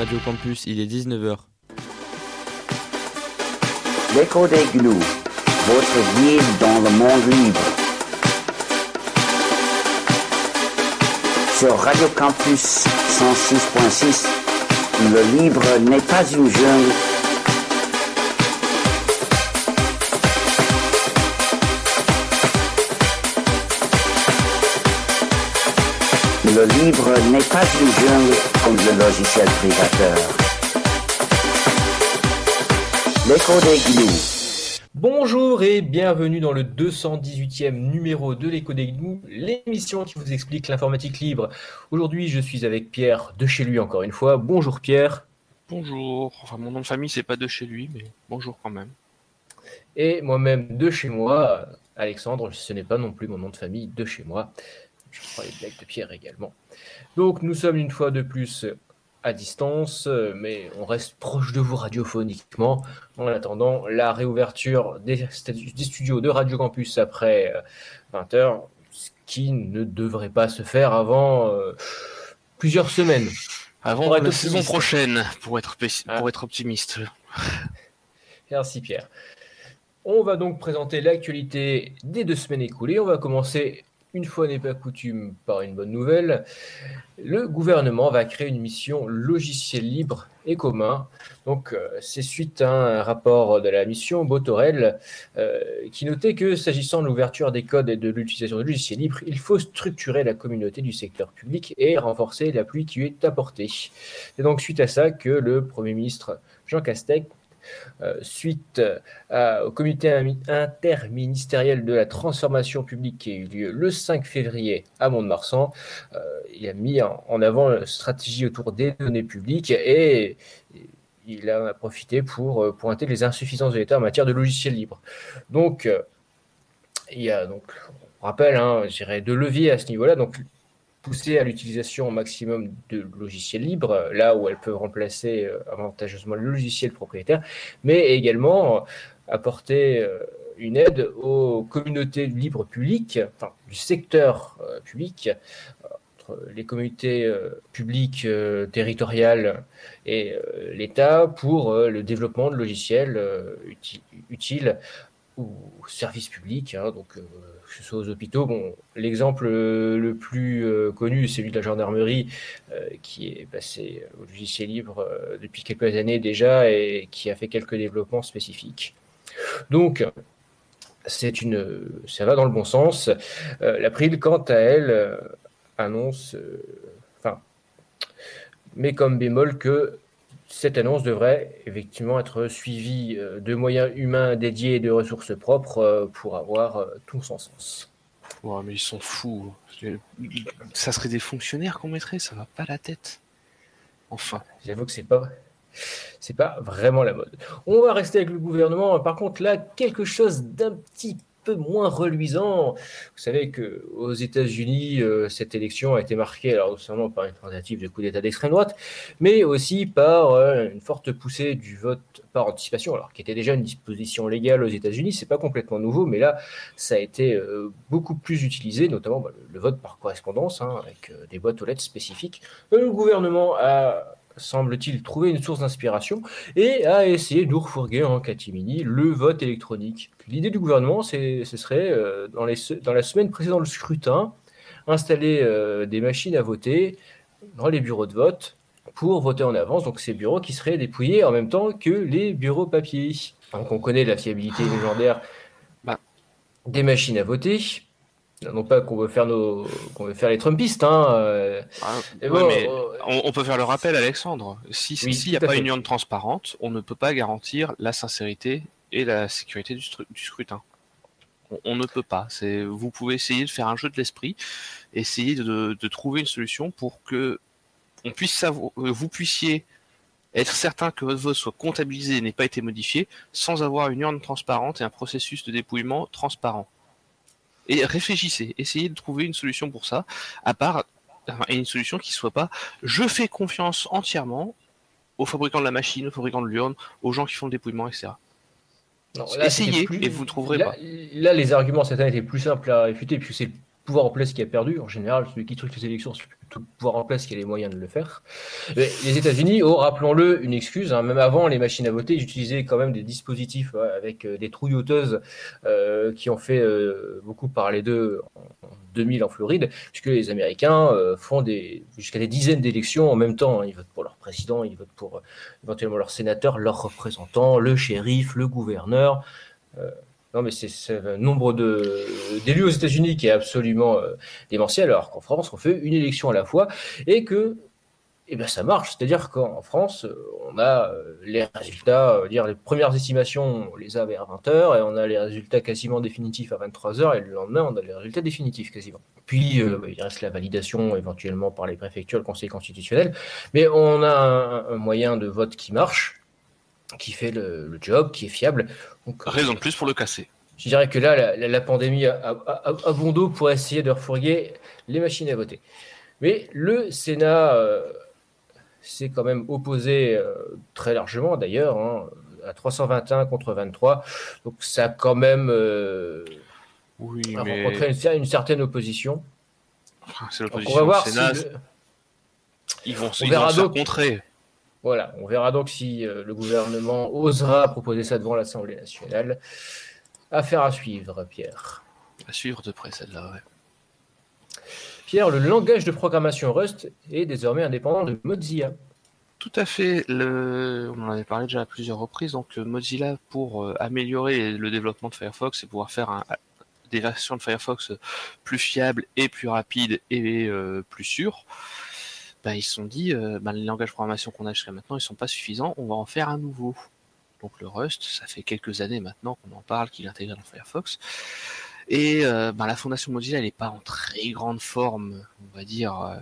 Radio Campus, il est 19h. L'écho des gnous, votre guide dans le monde libre. Sur Radio Campus 106.6, le libre n'est pas une jungle. Le livre n'est pas une jungle comme le logiciel privateur. L'écho des gnous. Bonjour et bienvenue dans le 218e numéro de l'écho des gnous, l'émission qui vous explique l'informatique libre. Aujourd'hui, je suis avec Pierre de chez lui encore une fois. Bonjour Pierre. Bonjour. Enfin, mon nom de famille, c'est pas de chez lui, mais bonjour quand même. Et moi-même de chez moi, Alexandre, ce n'est pas non plus mon nom de famille de chez moi. Je crois les blagues de Pierre également. Donc nous sommes une fois de plus à distance, mais on reste proche de vous radiophoniquement en attendant la réouverture des, des studios de Radio Campus après 20h, ce qui ne devrait pas se faire avant euh, plusieurs semaines. Avant Pour la saison prochaine, pour être, Ah. pour être optimiste. Merci Pierre. On va donc présenter l'actualité des deux semaines écoulées. On va commencer, une fois n'est pas coutume, par une bonne nouvelle. Le gouvernement va créer une mission logiciel libre et commun. Donc, euh, c'est suite à un rapport de la mission Botorel euh, qui notait que s'agissant de l'ouverture des codes et de l'utilisation de logiciels libres, il faut structurer la communauté du secteur public et renforcer l'appui qui est apporté. C'est donc suite à ça que le Premier ministre Jean Castex suite à- au comité interministériel de la transformation publique qui a eu lieu le 5 février à Mont-de-Marsan. Euh, il a mis en, avant une stratégie autour des données publiques et, il a profité pour euh, pointer les insuffisances de l'État en matière de logiciels libres. Donc, euh, il y a donc, on rappelle, hein, deux leviers à ce niveau-là. Donc, pousser à l'utilisation au maximum de logiciels libres, là où elles peuvent remplacer euh, avantageusement le logiciel propriétaire, mais également euh, apporter euh, une aide aux communautés libres publiques, enfin du secteur public, entre les communautés publiques territoriales et l'État pour le développement de logiciels uti- utiles ou services publics, hein, donc que ce soit aux hôpitaux. L'exemple euh, le plus euh, connu, c'est celui de la gendarmerie, euh, qui est passé au logiciel libre depuis quelques années déjà et qui a fait quelques développements spécifiques. Donc, c'est une, ça va dans le bon sens. Euh, L'April, quant à elle, annonce, enfin, met comme bémol que cette annonce devrait effectivement être suivie euh, de moyens humains dédiés et de ressources propres euh, pour avoir euh, tout son sens. Ouais, mais ils sont fous. Ça serait des fonctionnaires qu'on mettrait, ça va pas la tête. Enfin. J'avoue que c'est pas, c'est pas vraiment la mode. On va rester avec le gouvernement. Par contre, là, quelque chose d'un petit peu moins reluisant. Vous savez que aux États-Unis, euh, cette élection a été marquée, alors non seulement par une tentative de coup d'État d'extrême droite, mais aussi par euh, une forte poussée du vote par anticipation, alors qui était déjà une disposition légale aux États-Unis. C'est pas complètement nouveau, mais là, ça a été euh, beaucoup plus utilisé, notamment bah, le, vote par correspondance, hein, avec des boîtes aux lettres spécifiques. Le gouvernement a semble-t-il, trouvé une source d'inspiration et a essayé de refourguer en catimini le vote électronique. L'idée du gouvernement, c'est, ce serait, euh, dans, les, se- dans la semaine précédant le scrutin, installer euh, des machines à voter dans les bureaux de vote pour voter en avance. Donc ces bureaux qui seraient dépouillés en même temps que les bureaux papier. Donc on connaît la fiabilité légendaire Bah. des machines à voter. Non pas qu'on veut faire nos, qu'on veut faire les Trumpistes, hein. euh, Ah, ouais, mais euh, on, on peut faire le rappel, Alexandre. Si s'il n'y a pas fait. une urne transparente, on ne peut pas garantir la sincérité et la sécurité du, scrutin. On, on ne peut pas. C'est, vous pouvez essayer de faire un jeu de l'esprit, essayer de, de trouver une solution pour que on puisse savoir, euh, vous puissiez être certain que votre vote soit comptabilisé et n'ait pas été modifié, sans avoir une urne transparente et un processus de dépouillement transparent. Et réfléchissez, essayez de trouver une solution pour ça, à part une solution qui soit pas je fais confiance entièrement aux fabricants de la machine, aux fabricants de l'urne, aux gens qui font le dépouillement, etc. Non, Essayez et vous trouverez là, pas. Là, les arguments cette année étaient plus simples à réfuter puisque c'est pouvoir en place qui a perdu. En général, celui qui truque les élections, c'est le pouvoir en place qui a les moyens de le faire. les États-Unis ont, rappelons-le, une excuse. Hein. même avant les machines à voter, ils utilisaient quand même des dispositifs avec euh, des trouilloteuses euh, qui ont fait euh, beaucoup parler d'eux en 2000 en Floride, puisque les Américains font des, jusqu'à des dizaines d'élections en même temps. Hein. Ils votent pour leur président, ils votent pour éventuellement leur sénateur, leur représentant, le shérif, le gouverneur. Non, mais c'est un nombre d'élus aux États-Unis qui est absolument euh, démentiel, alors qu'en France, on fait une élection à la fois et que eh bien, ça marche. C'est-à-dire qu'en France, on a euh, les résultats, dire les premières estimations, on les a vers 20h et on a les résultats quasiment définitifs à 23h et le lendemain, on a les résultats définitifs quasiment. Puis, euh, il reste la validation éventuellement par les préfectures, le Conseil constitutionnel, mais on a un moyen de vote qui marche qui fait le, job, qui est fiable. Donc, Raison de plus pour le casser. Je dirais que là, la, pandémie a, bon dos pour essayer de refourguer les machines à voter. Mais le Sénat euh, s'est quand même opposé euh, très largement, d'ailleurs, hein, à 321 contre 23. Donc ça a quand même euh, oui, rencontré une, certaine opposition. C'est l'opposition au Sénat. Ils vont, se contrer. Voilà, on verra donc si euh, le gouvernement osera proposer ça devant l'Assemblée nationale. Affaire à suivre, Pierre. À suivre de près celle-là, ouais. Pierre, le langage de programmation Rust est désormais indépendant de Mozilla. Tout à fait. On en avait parlé déjà à plusieurs reprises. Donc euh, Mozilla, pour euh, améliorer le développement de Firefox et pouvoir faire des versions de Firefox plus fiables et plus rapides et plus sûres, bah, ils se sont dit, euh, bah, les langages de programmation qu'on a jusqu'à maintenant, ils sont pas suffisants, on va en faire un nouveau. Donc le Rust, ça fait quelques années maintenant qu'on en parle, qu'il est intégré dans Firefox. Et euh, bah, la fondation Mozilla, elle n'est pas en très grande forme, on va dire, euh,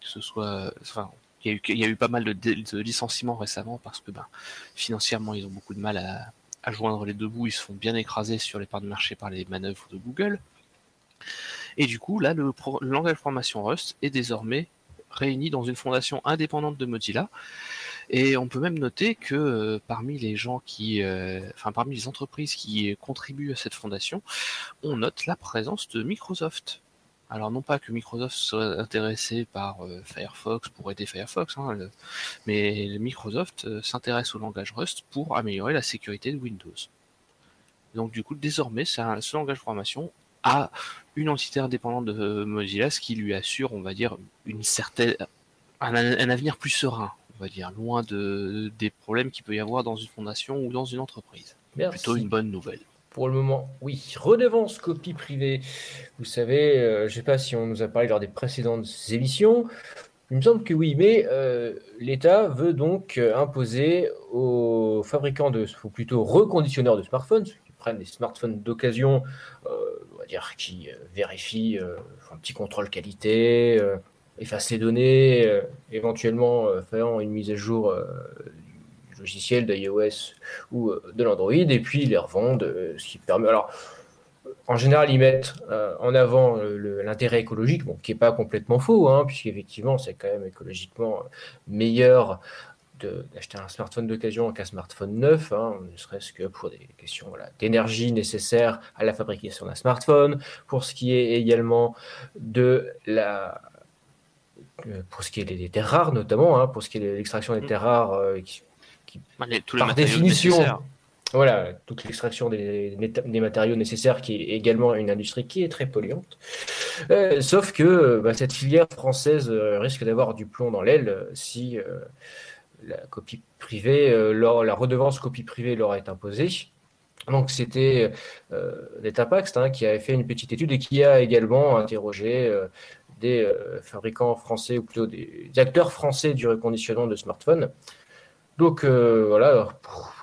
que ce soit... Enfin, il y, a eu, pas mal de, licenciements récemment parce que ben, financièrement, ils ont beaucoup de mal à, à joindre les deux bouts. Ils se font bien écraser sur les parts de marché par les manœuvres de Google. Et du coup, là, le, le langage de programmation Rust est désormais réunis dans une fondation indépendante de Mozilla. Et on peut même noter que euh, parmi les gens qui, euh, enfin parmi les entreprises qui contribuent à cette fondation, on note la présence de Microsoft. Alors non pas que Microsoft soit intéressé par euh, Firefox pour aider Firefox, hein, mais Microsoft s'intéresse au langage Rust pour améliorer la sécurité de Windows. Donc du coup, désormais, ce langage de programmation a une entité indépendante de Mozilla, ce qui lui assure, on va dire, une certaine, un, avenir plus serein, on va dire, loin de, des problèmes qu'il peut y avoir dans une fondation ou dans une entreprise. Plutôt une bonne nouvelle. Pour le moment, oui. Redevance copie privée. Vous savez, euh, je ne sais pas si on nous a parlé lors des précédentes émissions. Il me semble que oui, mais euh, l'État veut donc euh, imposer aux fabricants de, ou plutôt reconditionneurs de smartphones, prennent des smartphones d'occasion, euh, on va dire, qui euh, vérifient, euh, un petit contrôle qualité, effacent les données, éventuellement faisant une mise à jour du logiciel d'iOS ou de l'Android, et puis les revendent, ce qui permet. Alors, en général, ils mettent en avant l'intérêt écologique, bon, qui n'est pas complètement faux, hein, puisqu'effectivement, c'est quand même écologiquement meilleur d'acheter un smartphone d'occasion qu'un smartphone neuf, hein, ne serait-ce que pour des questions d'énergie nécessaire à la fabrication d'un smartphone, pour ce qui est également de la euh, pour ce qui est des, terres rares notamment, hein, pour ce qui est de l'extraction des mm. terres rares, euh, qui, bah, par définition, voilà, toute l'extraction des, des, matériaux nécessaires, qui est également une industrie qui est très polluante. Euh, sauf que bah, cette filière française risque d'avoir du plomb dans l'aile si la copie privée, euh, la redevance copie privée leur est imposée. Donc c'était euh, Datapax hein, qui avait fait une petite étude et qui a également interrogé euh, des euh, fabricants français ou plutôt des, acteurs français du reconditionnement de smartphones. Donc voilà,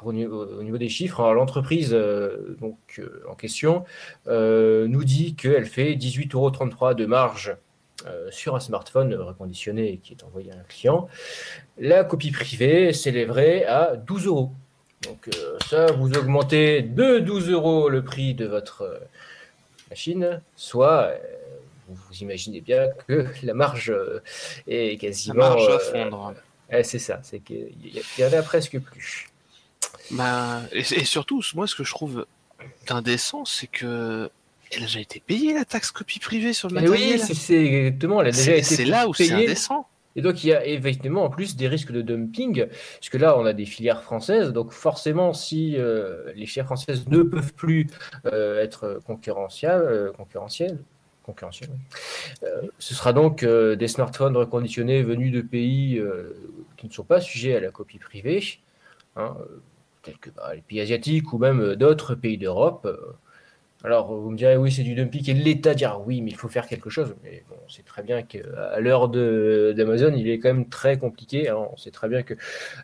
au, niveau, des chiffres, l'entreprise donc en question nous dit qu'elle fait 18,33 euros de marge euh, sur un smartphone reconditionné qui est envoyé à un client, la copie privée s'élèverait à 12 euros. Donc euh, ça, vous augmentez de 12 euros le prix de votre euh, machine, soit vous, imaginez bien que la marge est quasiment... La marge va fondre. c'est ça, c'est qu'il y en a presque plus. Bah, et, et, surtout, moi, ce que je trouve indécent, c'est que Elle a déjà été payée la taxe copie privée sur le matériel. oui, c'est- exactement. Elle a déjà c'est été c'est là où c'est indécent. Et donc, il y a effectivement en plus des risques de dumping, puisque là, on a des filières françaises. Donc, forcément, si euh, les filières françaises ne peuvent plus euh, être concurrentielles, euh, concurrentielles, concurrentielles, oui, ce sera donc des smartphones reconditionnés venus de pays qui ne sont pas sujets à la copie privée, hein, tels que bah, les pays asiatiques ou même d'autres pays d'Europe. Alors, vous me direz, oui, c'est du dumping, et l'État dira, oui, mais il faut faire quelque chose. Mais bon, on sait très bien qu'à l'heure d'Amazon, il est quand même très compliqué. On sait très bien que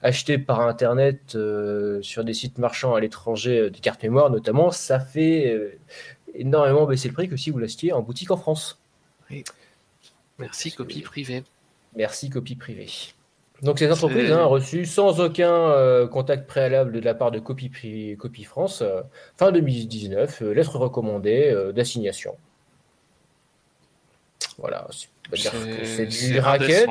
acheter par Internet euh, sur des sites marchands à l'étranger euh, des cartes mémoire, notamment, ça fait euh, énormément baisser le prix que si vous l'achetiez en boutique en France. Merci copie privée. Merci, copie privée. Donc, ces entreprises C'est- hein, ont reçu sans aucun euh, contact préalable de la part de Copie, Pri- Copie France, euh, fin 2019, euh, lettre recommandée euh, d'assignation. Voilà, c'est du racket.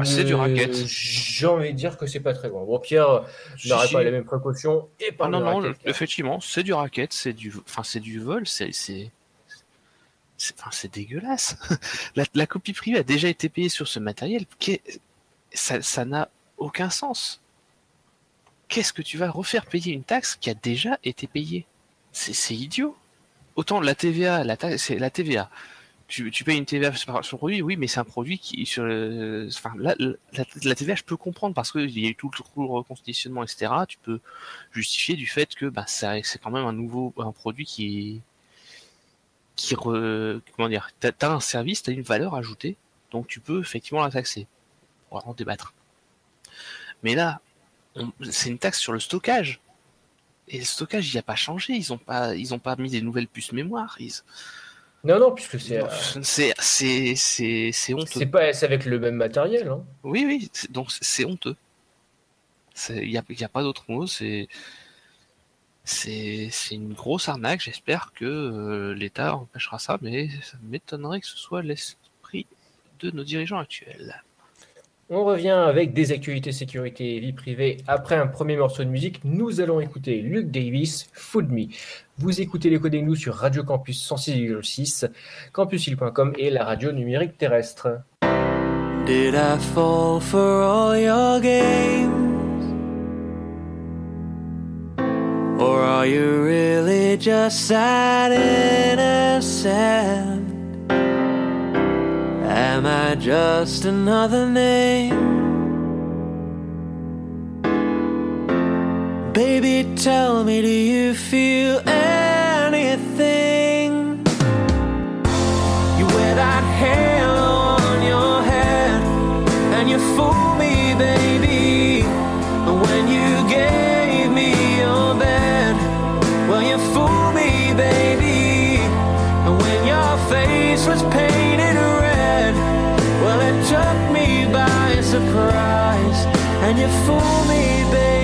Ah, c'est du racket. J'ai envie de dire que c'est pas très loin. Bon, Pierre n'aurait pas les mêmes précautions et Ah non, non, racket, effectivement, c'est du racket, c'est du, enfin, c'est du vol, c'est, c'est, enfin, dégueulasse. la, la copie privée a déjà été payée sur ce matériel. Ça, n'a aucun sens. Qu'est-ce que tu vas refaire payer une taxe qui a déjà été payée? C'est, idiot. Autant la TVA, la taxe, c'est la TVA. Tu, payes une TVA sur le produit, oui, mais c'est un produit qui, sur enfin, la, TVA, je peux comprendre parce qu'il y a eu tout le, tout le reconditionnement, etc. Tu peux justifier du fait que bah, c'est quand même un nouveau produit qui comment dire t'as as un service t'as une valeur ajoutée donc tu peux effectivement la taxer on va en débattre mais là c'est une taxe sur le stockage et le stockage il a pas changé ils ont pas ils ont pas mis des nouvelles puces mémoire ils- Non, non, puisque c'est euh, c'est c'est c'est c'est honteux c'est pas c'est avec le même matériel. hein. Oui, oui, c'est- donc c'est honteux. Il n'y a, y a pas d'autre mot, c'est c'est c'est une grosse arnaque. J'espère que euh, l'État empêchera ça, mais ça m'étonnerait que ce soit l'esprit de nos dirigeants actuels. On revient avec des actualités sécurité et vie privée. Après un premier morceau de musique, nous allons écouter Luke Davis, Food Me. Vous écoutez les Coding Nous sur Radio Campus 106,6, campusil.com et la radio numérique terrestre. Did I fall for all your games? Or are you really just sad? Am I just another name? Baby, tell me, do you feel anything? You wear that halo on your head and you fool me, baby. When you gave me your bed, well, you fool me, baby. When your face was painted took me by surprise, and you fool me, baby.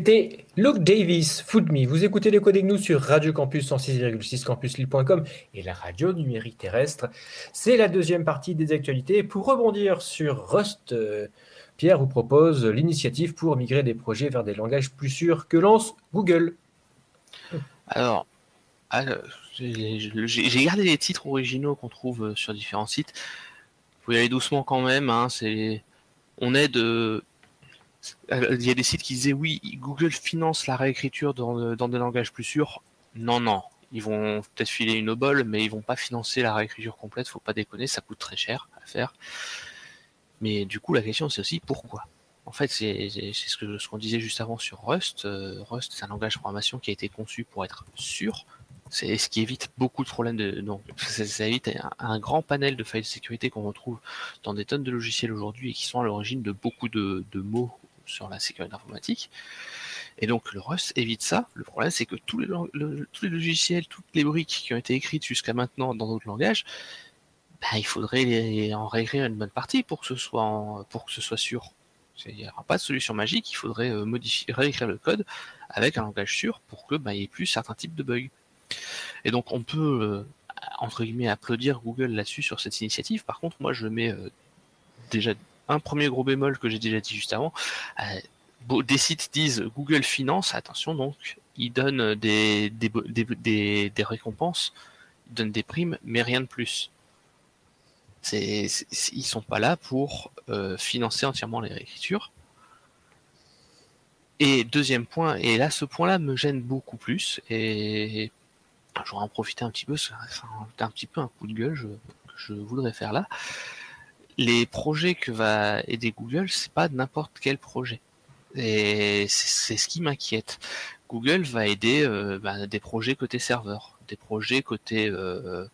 C'était Luke Davis, Food Me. Vous écoutez les Coding News sur Radio Campus 106,6 campuslille.com et la radio numérique terrestre. C'est la deuxième partie des actualités. Pour rebondir sur Rust, euh, Pierre vous propose l'initiative pour migrer des projets vers des langages plus sûrs que lance Google. Alors, alors, j'ai gardé les titres originaux qu'on trouve euh, sur différents sites. Faut y aller doucement quand même. Hein, c'est, on. Euh, Il y a des sites qui disaient oui, Google finance la réécriture dans, euh, dans des langages plus sûrs. Non, non. Ils vont peut-être filer une obole, mais ils vont pas financer la réécriture complète. Faut pas déconner, ça coûte très cher à faire. Mais du coup, la question c'est aussi pourquoi. En fait, c'est ce que ce qu'on disait juste avant sur Rust. Euh, Rust, c'est un langage de programmation qui a été conçu pour être sûr. C'est ce qui évite beaucoup de problèmes de donc ça, évite un, grand panel de failles de sécurité qu'on retrouve dans des tonnes de logiciels aujourd'hui et qui sont à l'origine de beaucoup de, de mots sur la sécurité informatique. Et donc le Rust évite ça. Le problème c'est que tous les, logiciels, toutes les briques qui ont été écrites jusqu'à maintenant dans d'autres langages, bah, il faudrait en réécrire une bonne partie pour que ce soit en- pour que ce soit sûr. Il n'y aura pas de solution magique, il faudrait euh, modifier, réécrire le code avec un langage sûr pour que bah, il n'y ait plus certains types de bugs. Et donc on peut euh, entre guillemets applaudir Google là-dessus sur cette initiative. Par contre, moi je mets euh, déjà un premier gros bémol que j'ai déjà dit juste avant. Euh, des sites disent Google finance, attention donc, ils donnent des, récompenses, ils donnent des primes, mais rien de plus. Ils sont pas là pour euh, financer entièrement les réécritures. Et deuxième point, et là ce point-là me gêne beaucoup plus, et j'aurais en profiter un petit peu, c'est un, petit peu un coup de gueule que je voudrais faire là. Les projets que va aider Google, c'est pas n'importe quel projet. Et c'est ce qui m'inquiète. Google va aider euh, bah, des projets côté serveur, des projets côté, euh,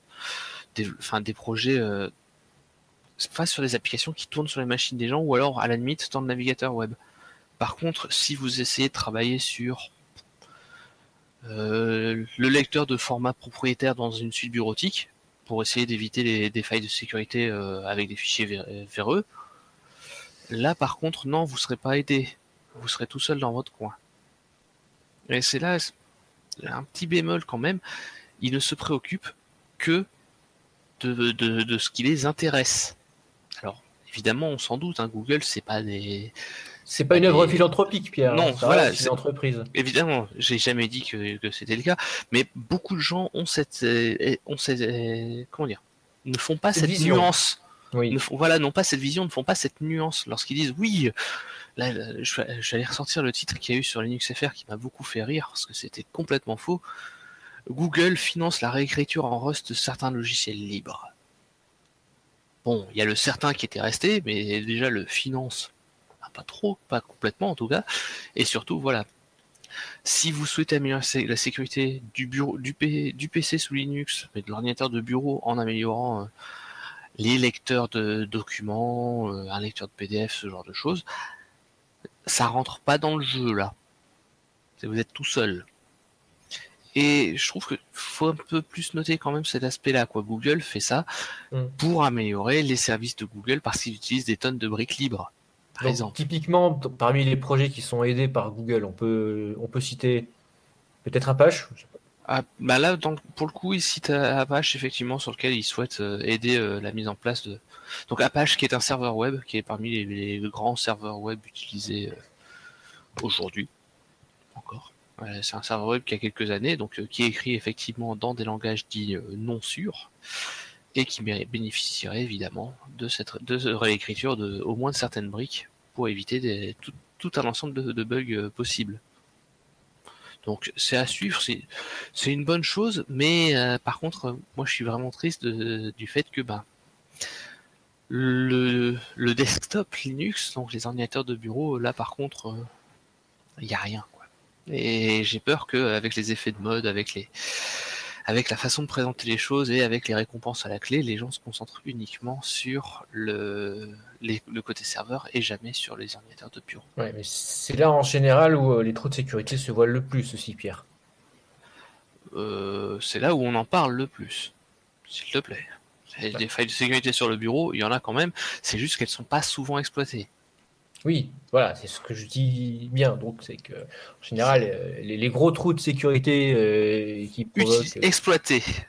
des, projets euh, sur des applications qui tournent sur les machines des gens ou alors à la limite dans le navigateur web. Par contre, si vous essayez de travailler sur le lecteur de format propriétaire dans une suite bureautique pour essayer d'éviter les- des failles de sécurité euh, avec des fichiers vé- véreux, là par contre non, vous serez pas aidé, vous serez tout seul dans votre coin. Et c'est là un petit bémol quand même, ils ne se préoccupent que de, de, de ce qui les intéresse. Alors évidemment, on s'en doute, hein, Google c'est pas des C'est pas une œuvre philanthropique, Pierre. Non, voilà, reste c'est- une entreprise. Évidemment, j'ai jamais dit que, que c'était le cas, mais beaucoup de gens ont cette, euh, ont cette, euh, comment dire, ne font pas Cette nuance, Oui. ne font, voilà, n'ont pas cette vision, ne font pas cette nuance lorsqu'ils disent oui. Là, là, je, aller ressortir le titre qu'il y a eu sur Linux FR qui m'a beaucoup fait rire parce que c'était complètement faux. Google finance la réécriture en Rust de certains logiciels libres. Bon, il y a le certain qui était resté, mais déjà le finance, ah, pas trop, pas complètement en tout cas. Et surtout, voilà, si vous souhaitez améliorer la sécurité du, bureau, du, P- du PC sous Linux, mais de l'ordinateur de bureau en améliorant euh, les lecteurs de documents, euh, un lecteur de PDF, ce genre de choses, ça rentre pas dans le jeu là. Vous êtes tout seul. Et je trouve que faut un peu plus noter quand même cet aspect-là. Quoi. Google fait ça Mm. pour améliorer les services de Google parce qu'ils utilisent des tonnes de briques libres. Par Donc, exemple. typiquement, parmi les projets qui sont aidés par Google, on peut, on peut citer peut-être Apache. Ah, bah là, pour le coup, il cite euh, Apache effectivement sur lequel il souhaite euh, aider euh, la mise en place de. Donc Apache qui est un serveur web, qui est parmi les, les grands serveurs web utilisés euh, aujourd'hui encore. C'est un serveur web qui a quelques années, donc euh, qui est écrit effectivement dans des langages dits euh, non sûrs et qui bé- bénéficierait évidemment de cette de réécriture de au moins de certaines briques pour éviter tout, tout un ensemble de, bugs euh, possibles. Donc c'est à suivre, c'est une bonne chose, mais euh, par contre, euh, moi je suis vraiment triste du fait que ben le, le desktop Linux, donc les ordinateurs de bureau, là par contre, il n'y a rien. Quoi. Et j'ai peur que avec les effets de mode, avec les avec la façon de présenter les choses et avec les récompenses à la clé, les gens se concentrent uniquement sur le, les- le côté serveur et jamais sur les ordinateurs de bureau. Ouais, mais c'est là en général où euh, les trous de sécurité se voient le plus aussi, Pierre. Euh, c'est là où on en parle le plus, s'il te plaît. Et Des failles de sécurité sur le bureau, il y en a quand même, c'est juste qu'elles sont pas souvent exploitées. Oui, voilà, c'est ce que je dis bien. Donc, c'est que, en général, euh, les, les gros trous de sécurité euh, qui provoquent.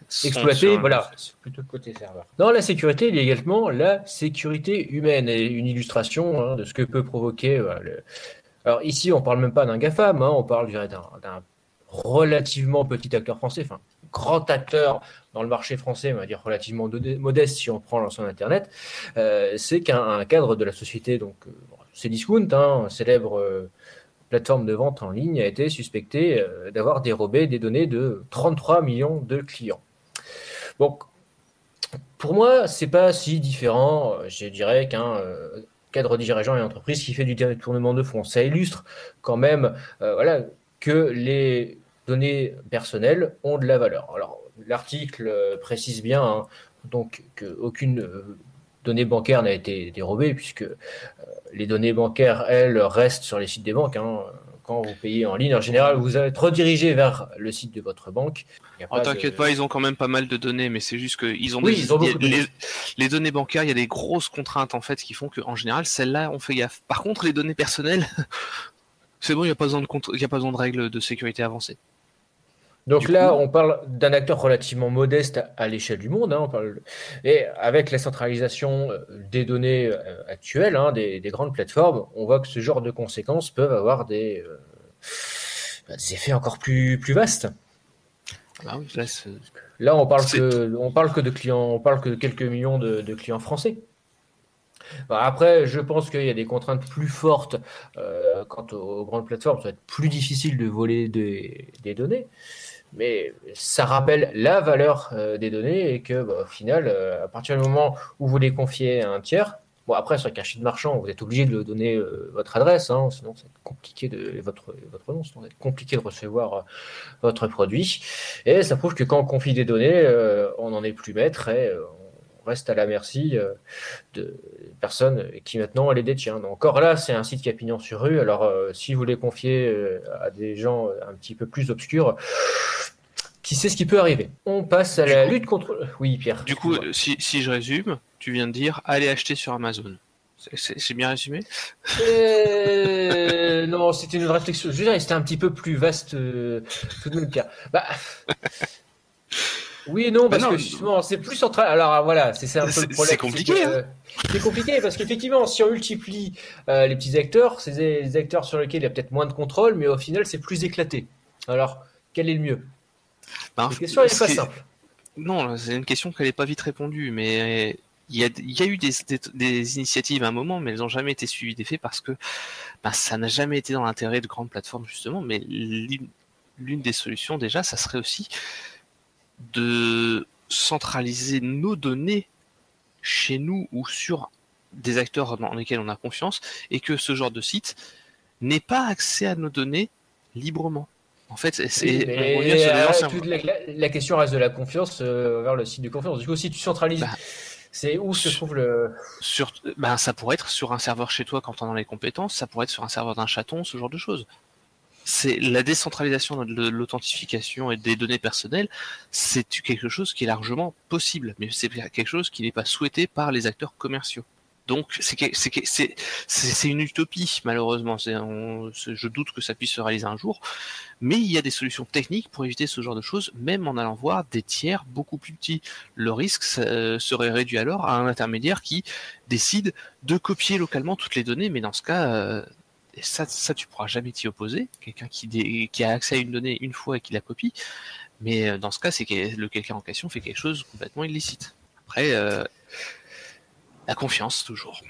Sont exploiter, sur- voilà, c'est plutôt le côté serveur. Dans la sécurité, il y a également la sécurité humaine et une illustration hein, de ce que peut provoquer. voilà, le- Alors ici, on parle même pas d'un GAFAM, hein, on parle je dirais, d'un relativement petit acteur français, enfin grand acteur dans le marché français, on va dire relativement de- modeste si on prend l'ensemble Internet. Euh, c'est qu'un un cadre de la société, donc euh, Cdiscount, hein, célèbre euh, plateforme de vente en ligne, a été suspecté euh, d'avoir dérobé des données de 33 millions de clients. Donc, pour moi, c'est pas si différent, euh, je dirais, qu'un cadre dirigeant et entreprise qui fait du détournement de fonds. Ça illustre quand même, voilà, que les données personnelles ont de la valeur. Alors, l'article précise bien, hein, donc, qu'aucune euh, donnée bancaire n'a été dérobée, puisque euh, les données bancaires, elles, restent sur les sites des banques. hein. Quand vous payez en ligne, en général, vous allez être redirigé vers le site de votre banque. Oh, t'inquiète de- pas, ils ont quand même pas mal de données, mais c'est juste qu'ils ont, Oui, des- ils ont beaucoup de les, données. les données bancaires, il y a des grosses contraintes en fait qui font qu'en général, celles-là, on fait gaffe. Par contre, les données personnelles, c'est bon, il n'y a pas besoin de y a pas besoin de règles de sécurité avancées. Donc Du là, coup- on parle d'un acteur relativement modeste à, à l'échelle du monde. hein, on parle, et avec la centralisation euh, des données euh, actuelles, hein, des, des grandes plateformes, on voit que ce genre de conséquences peuvent avoir des, euh, bah, des effets encore plus, plus vastes. Bah oui, là, on parle que, on parle que de clients, on parle que de quelques millions de, de clients français. Bah, après, je pense qu'il y a des contraintes plus fortes euh, quant aux, grandes plateformes. Ça va être plus difficile de voler des, données, mais ça rappelle la valeur euh, des données et que, bah, au final, euh, à partir du moment où vous les confiez à un tiers, bon après sur un cachet de marchand, vous êtes obligé de donner votre adresse, hein, sinon c'est compliqué de votre votre nom, c'est compliqué de recevoir votre produit. Et ça prouve que quand on confie des données, on n'en est plus maître et on reste à la merci euh, de personnes qui maintenant les détient. Donc, encore là, c'est un site qui a pignon sur rue. Alors, euh, si vous les confiez euh, à des gens un petit peu plus obscurs, qui sait ce qui peut arriver? On passe à Du la coup- lutte contre. Oui, Pierre. Du coup, si, si je résume, tu viens de dire allez acheter sur Amazon. C'est- bien résumé? Euh, non, c'était une réflexion. Je veux dire, c'était un petit peu plus vaste euh, tout de même, Pierre. Bah, oui non, parce Bah non, que justement, c'est plus central. Alors voilà, c'est un peu le problème. c'est compliqué, que, euh, C'est compliqué parce qu'effectivement, si on multiplie euh, les petits acteurs, c'est des des acteurs sur lesquels il y a peut-être moins de contrôle, mais au final, c'est plus éclaté. Alors, quel est le mieux? Ben, La question elle n'est pas simple. Non, c'est une question qu'elle n'est pas vite répondue, mais il y a, il y a eu des, des, des initiatives à un moment, mais elles n'ont jamais été suivies d'effet parce que ben, ça n'a jamais été dans l'intérêt de grandes plateformes, justement. Mais l'une des solutions, déjà, ça serait aussi de centraliser nos données chez nous ou sur des acteurs dans lesquels on a confiance et que ce genre de site n'ait pas accès à nos données librement. En fait, c'est Oui, euh, la, question reste de la confiance euh, vers le site de confiance. Du coup, si tu centralises, Bah, c'est où se trouve le. sur, ben, ça pourrait être sur un serveur chez toi quand on a les compétences, ça pourrait être sur un serveur d'un chaton, ce genre de choses. C'est la décentralisation de l'authentification et des données personnelles, c'est quelque chose qui est largement possible, mais c'est quelque chose qui n'est pas souhaité par les acteurs commerciaux. Donc c'est une utopie malheureusement. Je doute que ça puisse se réaliser un jour, mais il y a des solutions techniques pour éviter ce genre de choses, même en allant voir des tiers beaucoup plus petits. Le risque ça, serait réduit alors à un intermédiaire qui décide de copier localement toutes les données, mais dans ce cas, euh, et ça, ça tu pourras jamais t'y opposer. Quelqu'un qui, a accès à une donnée une fois et qui la copie, mais euh, dans ce cas, c'est que le quelqu'un en question fait quelque chose complètement illicite. Après, euh, la confiance toujours.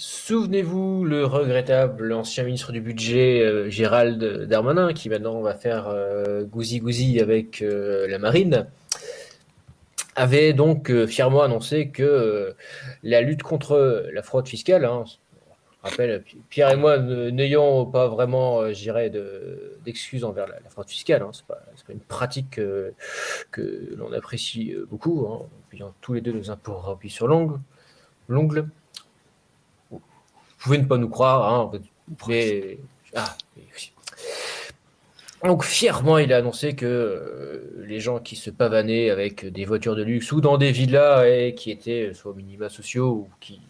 Souvenez-vous, le regrettable ancien ministre du budget euh, Gérald Darmanin, qui maintenant va faire euh, gousi-gousi avec euh, la marine, avait donc fièrement annoncé que la lutte contre la fraude fiscale, hein, rappelle, Pi- Pierre et moi n'ayant pas vraiment, euh, de- d'excuses envers la, la fraude fiscale, hein, c'est pas, c'est pas une pratique que l'on apprécie euh, beaucoup, hein, payant tous les deux nos impôts remplis sur l'ongle. l'ongle. Vous pouvez ne pas nous croire, hein, mais ah. Donc fièrement, il a annoncé que euh, les gens qui se pavanaient avec des voitures de luxe ou dans des villas et qui étaient soit aux minima sociaux ou qui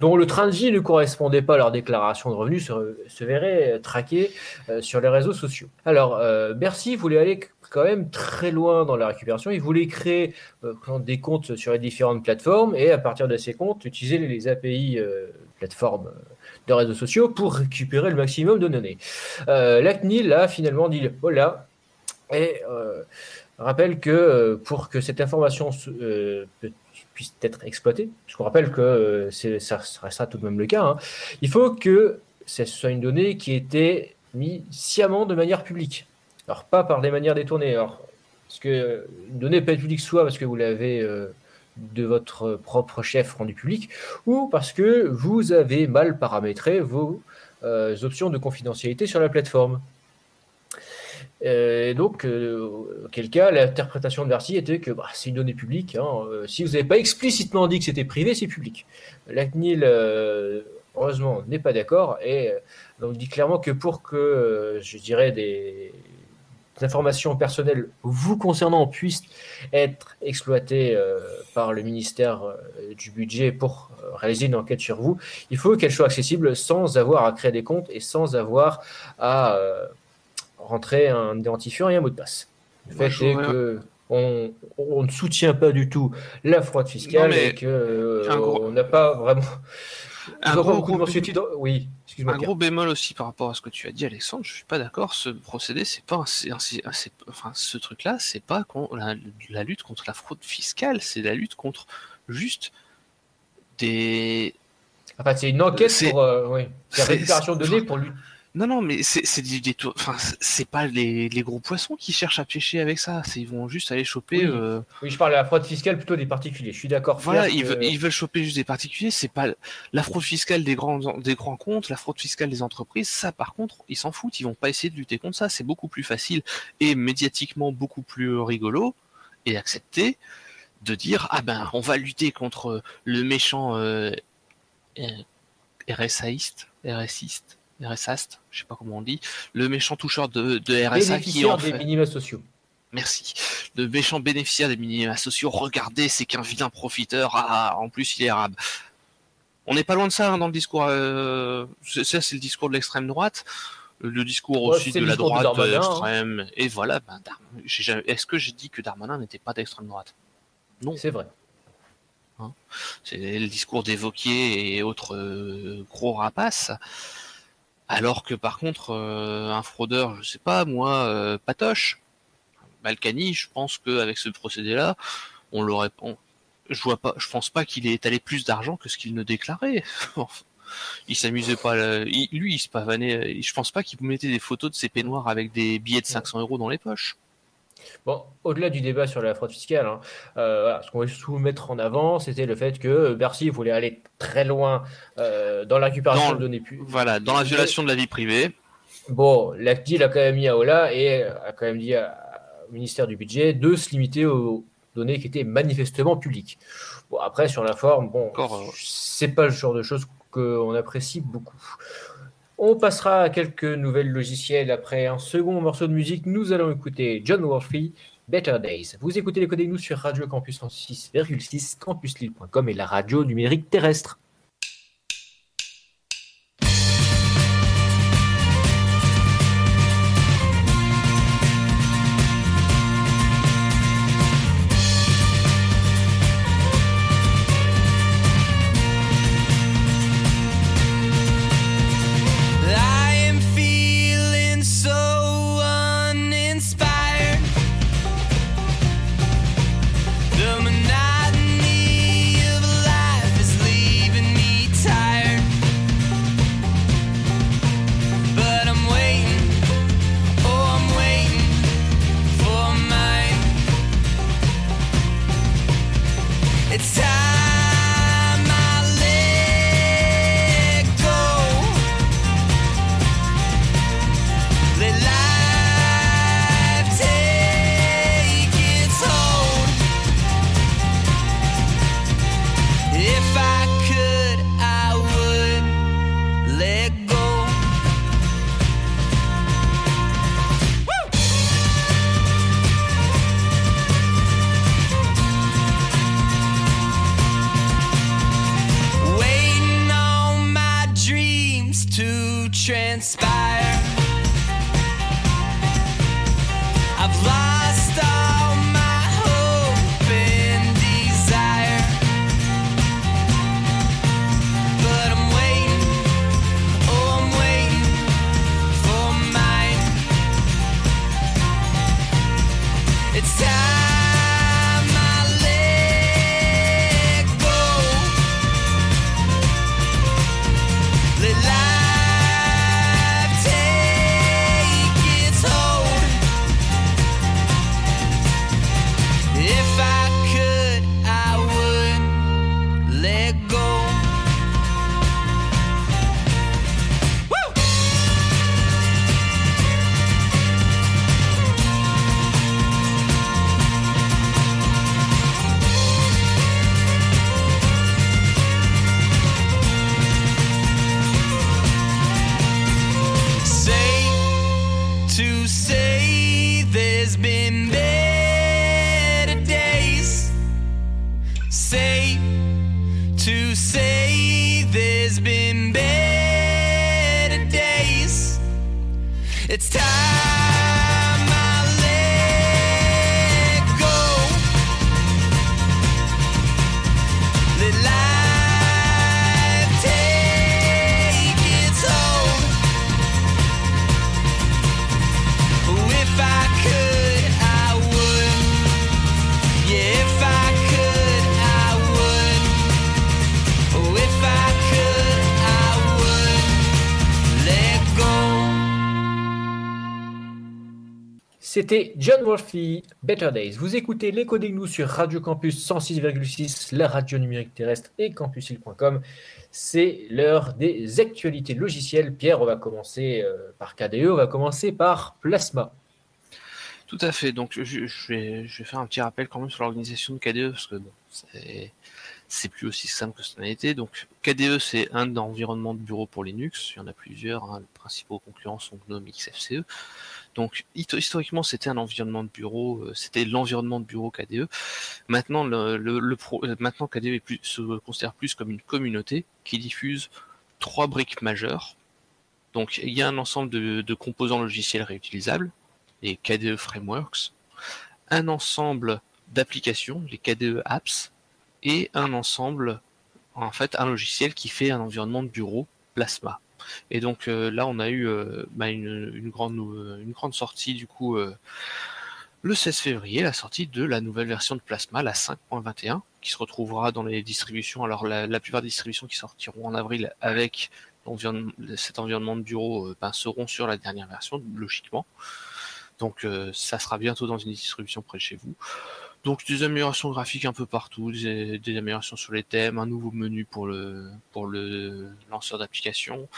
dont le train de vie ne correspondait pas à leur déclaration de revenus se, se verraient traqués euh, sur les réseaux sociaux. Alors euh, Bercy voulait aller quand même très loin dans la récupération. Il voulait créer euh, des comptes sur les différentes plateformes et à partir de ces comptes utiliser les API euh, plateformes de réseaux sociaux pour récupérer le maximum de données. Euh, la CNIL a finalement dit voilà et euh, rappelle que euh, pour que cette information puisse être exploitée, puisqu'on rappelle que ça restera tout de même le cas, hein, il faut que ce soit une donnée qui était mise sciemment de manière publique. Alors pas par des manières détournées. Alors, parce que une donnée peut être publique soit parce que vous l'avez de votre propre chef rendu public, ou parce que vous avez mal paramétré vos euh, options de confidentialité sur la plateforme. Euh, et donc, euh, auquel cas, l'interprétation de Bercy était que bah, c'est une donnée publique. hein, si vous n'avez pas explicitement dit que c'était privé, c'est public. La CNIL, heureusement, n'est pas d'accord et donc dit clairement que pour que, je dirais, des informations personnelles vous concernant puissent être exploitées euh, par le ministère euh, du budget pour euh, réaliser une enquête sur vous, il faut qu'elles soient accessibles sans avoir à créer des comptes et sans avoir à rentrer un identifiant et un mot de passe. Le fait est que on, on ne soutient pas du tout la fraude fiscale Non, et que euh, un gros- on n'a pas vraiment. Un gros. Oui. Un bémol aussi par rapport à ce que tu as dit, Alexandre, je suis pas d'accord. Ce procédé, c'est pas, un- enfin, ce truc-là, c'est pas la, la lutte contre la fraude fiscale, c'est la lutte contre juste des. Enfin, c'est une enquête pour euh, oui, c'est la récupération de données pour lui. Non, non, mais c'est des tours- enfin, c'est- pas les, les gros poissons qui cherchent à pêcher avec ça. Ils vont juste aller choper. Oui. euh, Oui, je parle de la fraude fiscale plutôt des particuliers. Je suis d'accord. Voilà, ils, que- veulent, ils veulent choper juste des particuliers. C'est pas la fraude fiscale des grands des grands comptes, la fraude fiscale des entreprises. Ça, par contre, ils s'en foutent. Ils vont pas essayer de lutter contre ça. C'est beaucoup plus facile et médiatiquement beaucoup plus rigolo et accepté de dire ah ben on va lutter contre le méchant euh, euh, RSAiste, RSiste, RSAste, je sais pas comment on dit, le méchant toucheur de, de RSA qui en bénéficiaires des fait. minima sociaux. Merci. Le méchant bénéficiaire des minima sociaux, regardez, c'est qu'un vilain profiteur. Ah, en plus, il est arabe. On n'est pas loin de ça hein, dans le discours. euh, Ça, c'est le discours de l'extrême droite. Le discours Ouais, aussi de la de droite hein. extrême. Et voilà, ben, Dar- j'ai jamais- est-ce que j'ai dit que Darmanin n'était pas d'extrême droite? Non. C'est vrai. C'est le discours des Vauquier et autres euh, gros rapaces. Alors que par contre, euh, un fraudeur, je sais pas, moi, euh, Patoche, Balkany, je pense qu'avec ce procédé-là, on l'aurait on- Je vois pas, je pense pas qu'il ait étalé plus d'argent que ce qu'il ne déclarait. il s'amusait pas, il- lui, il se pavanait. Je pense pas qu'il mettait des photos de ses peignoirs avec des billets de 500 euros dans les poches. Bon, au-delà du débat sur la fraude fiscale, hein, euh, voilà, ce qu'on voulait surtout mettre en avant, c'était le fait que Bercy voulait aller très loin euh, dans la récupération Dans- de données pu- Voilà, dans la violation de la vie privée. Bon, l'ACDI l'a quand même mis à Ola et a quand même dit au ministère du Budget de se limiter aux données qui étaient manifestement publiques. Bon, après, sur la forme, bon, euh, c'est pas le genre de choses qu'on apprécie beaucoup. On passera à quelques nouvelles logiciels après un second morceau de musique. Nous allons écouter John Wolfie, Better Days. Vous écoutez les codes nous sur Radio Campus 6,6, campuslille.com et la radio numérique terrestre. It's time C'était John Wolfe, Better Days. Vous écoutez l'écho des gnous sur Radio Campus 106,6, la radio numérique terrestre et campusil.com. C'est l'heure des actualités logicielles. Pierre, on va commencer euh, par KDE, on va commencer par Plasma. Tout à fait. Donc, je, vais, faire un petit rappel quand même sur l'organisation de KDE parce que c'est plus aussi simple que ça n'a été. Donc, KDE, c'est un environnement de bureau pour Linux. Il y en a plusieurs. hein. Les principaux concurrents sont GNOME, XFCE. Donc, historiquement, c'était un environnement de bureau. euh, C'était l'environnement de bureau KDE. Maintenant, euh, KDE est plus, se considère plus comme une communauté qui diffuse trois briques majeures. Donc, il y a un ensemble de composants logiciels réutilisables les KDE Frameworks, un ensemble d'applications, les KDE Apps, et un ensemble, en fait, un logiciel qui fait un environnement de bureau, Plasma. Et donc euh, là, on a eu euh, bah, une, grande, sortie, du coup, euh, le 16 février, la sortie de la nouvelle version de Plasma, la 5.21, qui se retrouvera dans les distributions. Alors, la, plupart des distributions qui sortiront en avril avec cet environnement de bureau seront sur la dernière version, logiquement. Donc ça sera bientôt dans une distribution près de chez vous. Donc des améliorations graphiques un peu partout, des, des améliorations sur les thèmes, un nouveau menu pour le pour le lanceur d'application,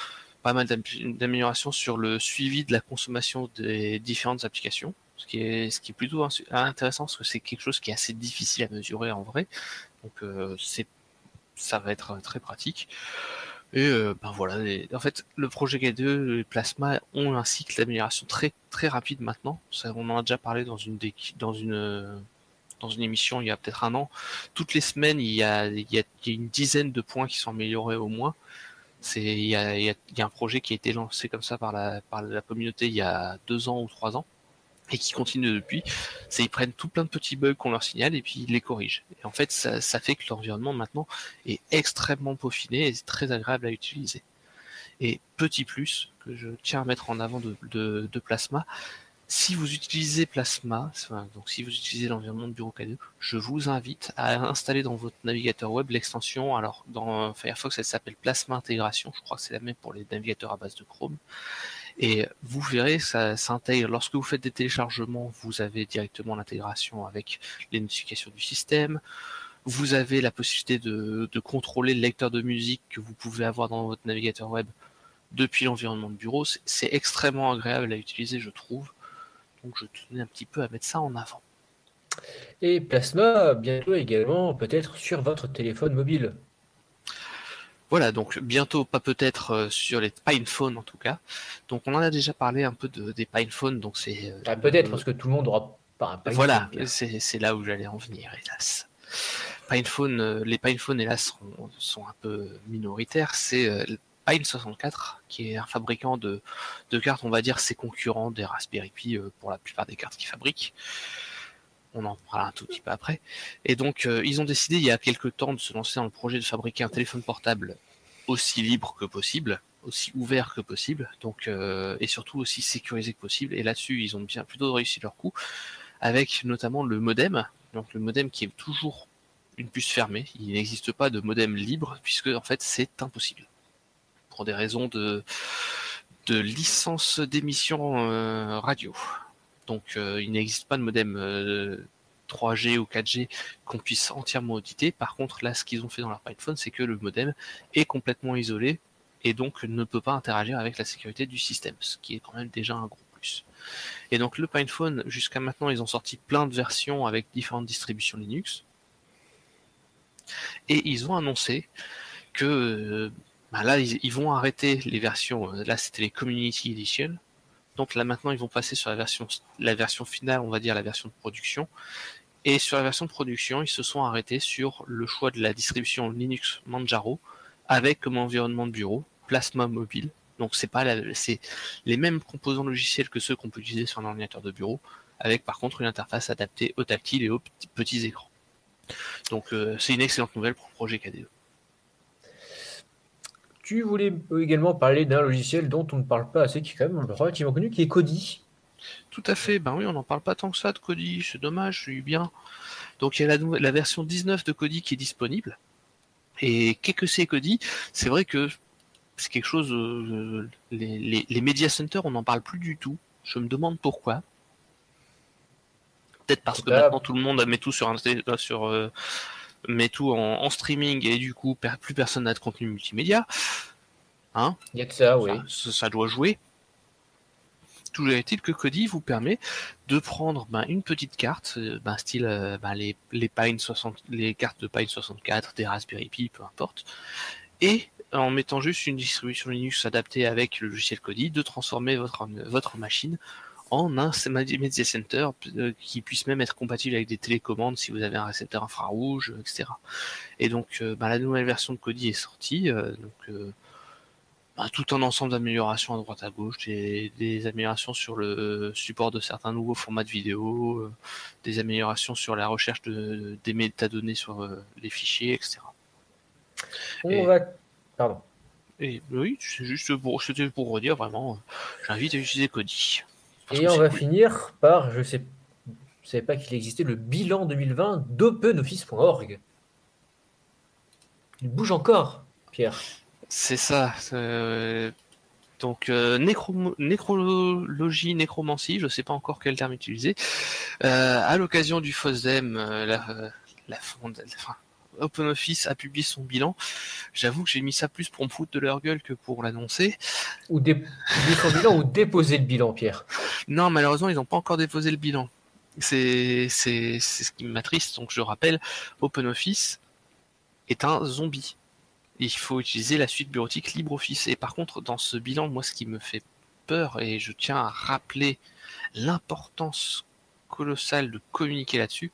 pas mal d'am- d'améliorations sur le suivi de la consommation des différentes applications, ce qui est ce qui est plutôt intéressant parce que c'est quelque chose qui est assez difficile à mesurer en vrai. Donc euh, c'est ça va être très pratique. Et euh, ben voilà, en fait, le projet K2 et Plasma ont un cycle d'amélioration très très rapide maintenant. Ça, on en a déjà parlé dans une dans une euh, dans une émission il y a peut-être un an. Toutes les semaines, il y a une dizaine de points qui sont améliorés au moins. C'est il y a, un projet qui a été lancé comme ça par la par la communauté il y a deux ans ou trois ans et qui continue depuis. C'est ils prennent tout plein de petits bugs qu'on leur signale et puis ils les corrigent. Et en fait, ça, fait que l'environnement maintenant est extrêmement peaufiné et très agréable à utiliser. Et petit plus que je tiens à mettre en avant de Plasma, si vous utilisez Plasma, donc si vous utilisez l'environnement de bureau K2, je vous invite à installer dans votre navigateur web l'extension. Alors dans Firefox, elle s'appelle Plasma Intégration. Je crois que c'est la même pour les navigateurs à base de Chrome. Et vous verrez, ça s'intègre. Lorsque vous faites des téléchargements, vous avez directement l'intégration avec les notifications du système. Vous avez la possibilité de, de contrôler le lecteur de musique que vous pouvez avoir dans votre navigateur web depuis l'environnement de bureau. C'est extrêmement agréable à utiliser, je trouve. Donc je tenais un petit peu à mettre ça en avant. Et Plasma, bientôt également, peut-être sur votre téléphone mobile. Voilà, donc bientôt, pas peut-être euh, sur les PinePhone en tout cas. Donc on en a déjà parlé un peu de, des PinePhone, donc c'est... euh, Ah, peut-être euh, parce que tout le monde aura pas un paquet, Voilà, c'est là où j'allais en venir, hélas. Pinephone, euh, les Pinephone, hélas, sont, sont un peu minoritaires. C'est euh, Pine 64, qui est un fabricant de, de cartes, on va dire ses concurrents des Raspberry Pi euh, pour la plupart des cartes qu'ils fabriquent. On en parlera un tout petit peu après. Et donc, euh, ils ont décidé il y a quelques temps de se lancer dans le projet de fabriquer un téléphone portable aussi libre que possible, aussi ouvert que possible, donc euh, et surtout aussi sécurisé que possible. Et là-dessus, ils ont bien plutôt réussi leur coup, avec notamment le modem. Donc le modem qui est toujours une puce fermée. Il n'existe pas de modem libre puisque en fait c'est impossible pour des raisons de licence d'émission euh, radio. Donc euh, il n'existe pas de modem euh, 3G ou 4G qu'on puisse entièrement auditer. Par contre, là, ce qu'ils ont fait dans leur PinePhone, c'est que le modem est complètement isolé et donc ne peut pas interagir avec la sécurité du système, ce qui est quand même déjà un gros plus. Et donc le PinePhone, jusqu'à maintenant, ils ont sorti plein de versions avec différentes distributions Linux. Et ils ont annoncé que euh, bah là, ils, vont arrêter les versions. euh, Là, c'était les Community Edition. Donc là, maintenant, ils vont passer sur la version, finale, on va dire la version de production. Et sur la version de production, ils se sont arrêtés sur le choix de la distribution Linux Manjaro avec comme environnement de bureau Plasma Mobile. Donc c'est pas les mêmes composants logiciels que ceux qu'on peut utiliser sur un ordinateur de bureau, avec par contre une interface adaptée au tactile et aux petits, petits écrans. Donc euh, c'est une excellente nouvelle pour le projet KDE. Tu voulais également parler d'un logiciel dont on ne parle pas assez, qui est quand même relativement connu, qui est Kodi. Tout à fait, ben oui, on n'en parle pas tant que ça de Kodi, c'est dommage, eu bien. Donc il y a la, version 19 de Kodi qui est disponible. Et qu'est-ce que c'est Kodi? C'est vrai que c'est quelque chose, euh, les, les, les media centers, on n'en parle plus du tout. Je me demande pourquoi. Peut-être parce que Ah. maintenant tout le monde met tout sur, un- euh, sur euh, met tout en, en streaming et du coup per- plus personne n'a de contenu multimédia. Hein? Il y a de ça, oui. Enfin, ça, ça doit jouer. Toujours est-il que Kodi vous permet de prendre ben, une petite carte, euh, ben, style euh, ben, les, les, Pine 60, les cartes de Pine 64, des Raspberry Pi, peu importe, et en mettant juste une distribution Linux adaptée avec le logiciel Kodi, de transformer votre, votre machine en un media center euh, qui puisse même être compatible avec des télécommandes si vous avez un récepteur infrarouge, etc. Et donc euh, ben, la nouvelle version de Kodi est sortie, euh, donc bah, tout un ensemble d'améliorations à droite à gauche, des, des améliorations sur le support de certains nouveaux formats de vidéo, euh, des améliorations sur la recherche de, des métadonnées sur euh, les fichiers, etc. On Et- va. Pardon. Et oui, c'est juste pour, c'était pour redire vraiment, j'invite à utiliser Kodi. Et on va finir par, je sais, je savais pas qu'il existait le bilan 2020 d'OpenOffice.org. Il bouge encore, Pierre. C'est ça. euh, donc euh, nécro- nécrologie, nécromancie, je sais pas encore quel terme utiliser. Euh, à l'occasion du FOSDEM, euh, la, la, fonde- enfin, OpenOffice a publié son bilan. J'avoue que j'ai mis ça plus pour me foutre de leur gueule que pour l'annoncer. Ou dé... publier son bilan ou déposer le bilan, Pierre. Non, malheureusement, ils n'ont pas encore déposé le bilan. C'est ce qui m'attriste. Donc je rappelle, OpenOffice est un zombie. Il faut utiliser la suite bureautique LibreOffice. Et par contre, dans ce bilan, moi, ce qui me fait peur, et je tiens à rappeler l'importance colossale de communiquer là-dessus,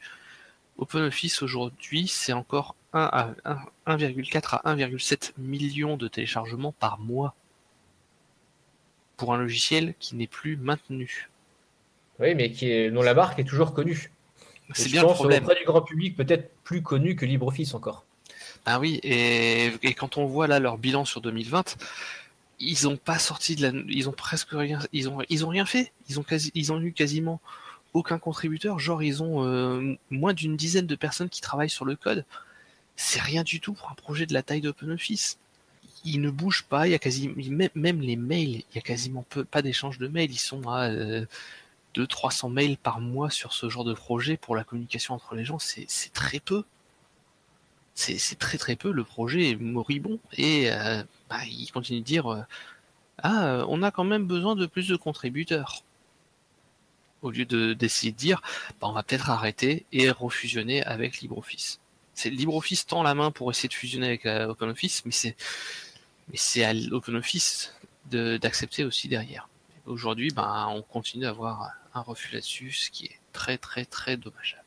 OpenOffice aujourd'hui, c'est encore 1 à 1 1,4 à 1,7 million de téléchargements par mois pour un logiciel qui n'est plus maintenu. Oui, mais qui est... dont la marque est toujours connue. C'est bien le pense problème. auprès du grand public, peut-être plus connu que LibreOffice encore. Ah oui, et, et quand on voit là leur bilan sur 2020, ils ont pas sorti de la, ils ont presque rien, ils ont, ils ont rien fait. Ils ont quasi, ils ont eu quasiment aucun contributeur. Genre ils ont euh, moins d'une dizaine de personnes qui travaillent sur le code. C'est rien du tout pour un projet de la taille d'OpenOffice. Ils ne bougent pas. Il y a quasi, même, les mails, il y a quasiment peu, pas d'échange de mails. Ils sont à euh, 200-300 mails par mois sur ce genre de projet pour la communication entre les gens. C'est très peu c'est très très peu, le projet est moribond et euh, bah, il continue de dire euh, ah on a quand même besoin de plus de contributeurs au lieu de d'essayer de dire bah, on va peut-être arrêter et refusionner avec LibreOffice. C'est LibreOffice tend la main pour essayer de fusionner avec euh, OpenOffice, mais c'est à OpenOffice d'accepter aussi derrière. Aujourd'hui, ben on continue à avoir un refus là-dessus, ce qui est très très très dommageable.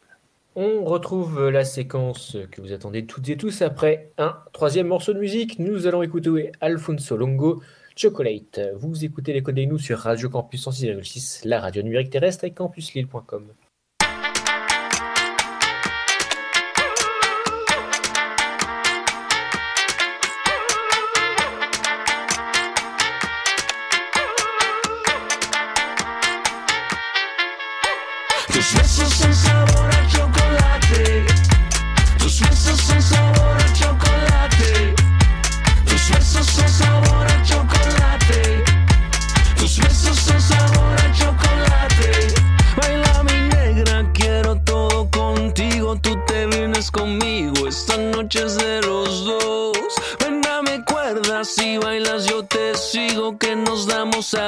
On retrouve la séquence que vous attendez toutes et tous après un troisième morceau de musique. Nous allons écouter Alfonso Longo, Chocolate. Vous écoutez les codes nous sur Radio Campus 106,6, la radio numérique terrestre et campuslille.com.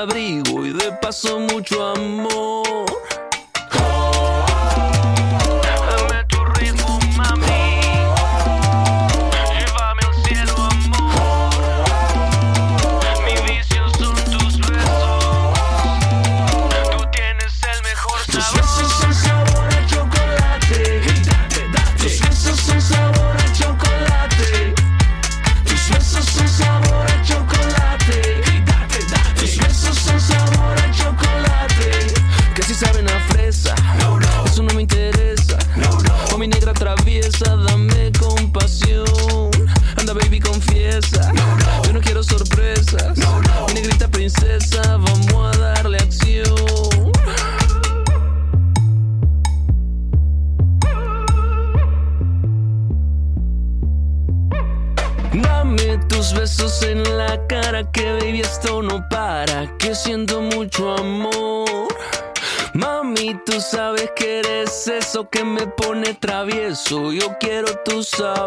abrigo y de paso mucho amor. Travieso, yo quiero tu sabor.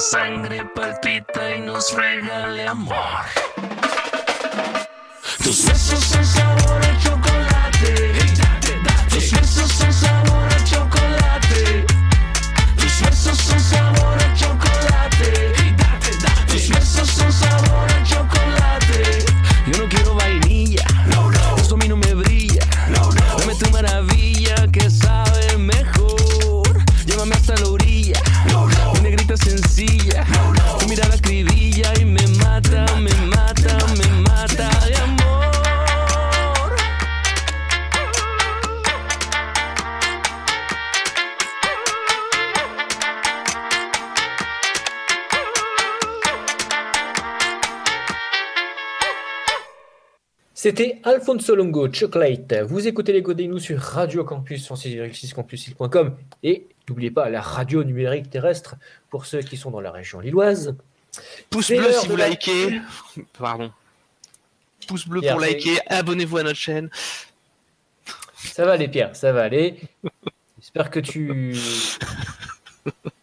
Sangre palpita y nos regale amor. Tus besos C'était Alfonso Longo, Chocolate. Vous écoutez les codes nous sur Radio Campus 106,6 campusil.com et n'oubliez pas la radio numérique terrestre pour ceux qui sont dans la région lilloise. Pouce bleu si vous la- likez. Pardon. Pouce bleu Pierre, pour liker. Abonnez-vous à notre chaîne. Ça va aller, Pierre, ça va aller. J'espère que tu.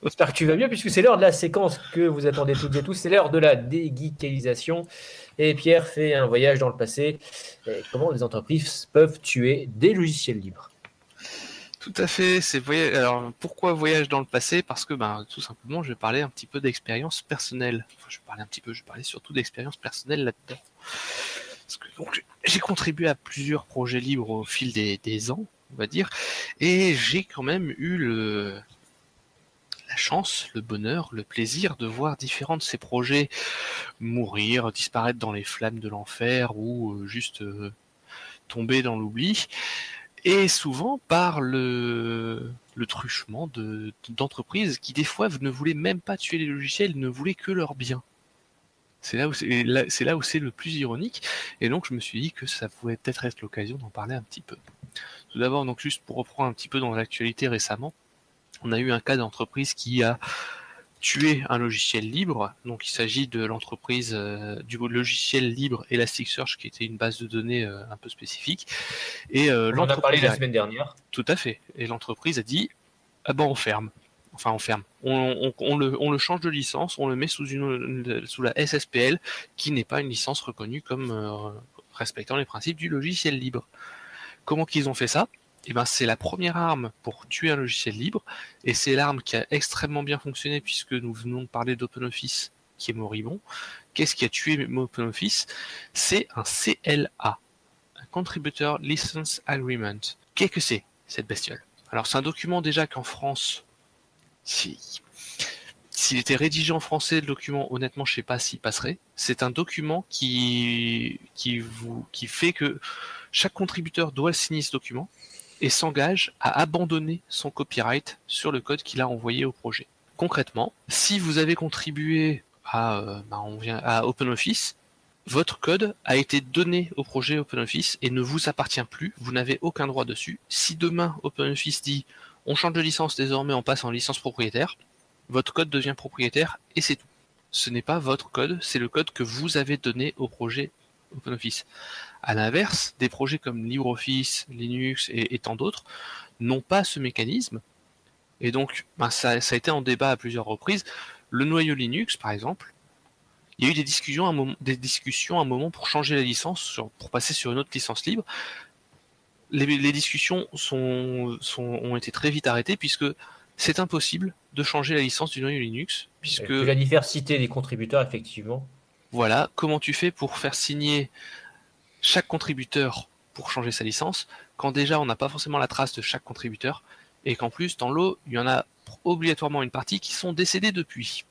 J'espère que tu vas mieux, puisque c'est l'heure de la séquence que vous attendez toutes et tous. C'est l'heure de la dégeekalisation. Et Pierre fait un voyage dans le passé. Comment les entreprises peuvent tuer des logiciels libres? Tout à fait. C'est pourquoi voyage dans le passé? Parce que ben tout simplement, je vais parler un petit peu d'expérience personnelle. Enfin, je vais parler un petit peu. Je vais parler surtout d'expérience personnelle là-dedans. Parce que j'ai contribué à plusieurs projets libres au fil des, des ans, on va dire, et j'ai quand même eu le la chance, le bonheur, le plaisir de voir différents de ces projets mourir, disparaître dans les flammes de l'enfer ou euh, juste euh, tomber dans l'oubli et souvent par le, truchement de- d'entreprises qui des fois ne voulaient même pas tuer les logiciels, ne voulaient que leur bien. C'est là où c'est là, c'est là où c'est le plus ironique, et donc je me suis dit que ça pouvait peut-être être l'occasion d'en parler un petit peu. Tout d'abord, donc juste pour reprendre un petit peu dans l'actualité récemment, on a eu un cas d'entreprise qui a tué un logiciel libre. Donc il s'agit de l'entreprise euh, du logiciel libre Elasticsearch, qui était une base de données euh, un peu spécifique. Et euh, On en a parlé la semaine dernière. tout à fait. Et l'entreprise a dit ah ben on ferme. enfin on ferme, on, on- on le, on le change de licence, on le met sous, une, sous la SSPL, qui n'est pas une licence reconnue comme respectant les principes du logiciel libre. Comment qu'ils ont fait ça? Eh ben, c'est la première arme pour tuer un logiciel libre, et c'est l'arme qui a extrêmement bien fonctionné puisque nous venons de parler d'OpenOffice qui est moribond. Qu'est-ce qui a tué OpenOffice? C'est un CLA, un Contributor License Agreement. Qu'est-ce que c'est cette bestiole? Alors c'est un document déjà qu'en France, si s'il était rédigé en français, le document, honnêtement, je sais pas s'il passerait. C'est un document qui qui vous qui fait que chaque contributeur doit signer ce document et s'engage à abandonner son copyright sur le code qu'il a envoyé au projet. Concrètement, si vous avez contribué à, euh, bah, à OpenOffice, votre code a été donné au projet OpenOffice et ne vous appartient plus, vous n'avez aucun droit dessus. Si demain OpenOffice dit on change de licence désormais, on passe en licence propriétaire, votre code devient propriétaire et c'est tout. Ce n'est pas votre code, c'est le code que vous avez donné au projet OpenOffice. À l'inverse, des projets comme LibreOffice, Linux et, et tant d'autres n'ont pas ce mécanisme. Et donc, ben, ça, ça a été en débat à plusieurs reprises. Le noyau Linux, par exemple, il y a eu des discussions, à un moment, des discussions à un moment pour changer la licence, sur- pour passer sur une autre licence libre. Les, les discussions sont, sont, ont été très vite arrêtées puisque c'est impossible de changer la licence du noyau Linux, puisque la diversité des contributeurs, effectivement. voilà, comment tu fais pour faire signer chaque contributeur pour changer sa licence, quand déjà on n'a pas forcément la trace de chaque contributeur, et qu'en plus, dans l'eau, il y en a obligatoirement une partie qui sont décédés depuis.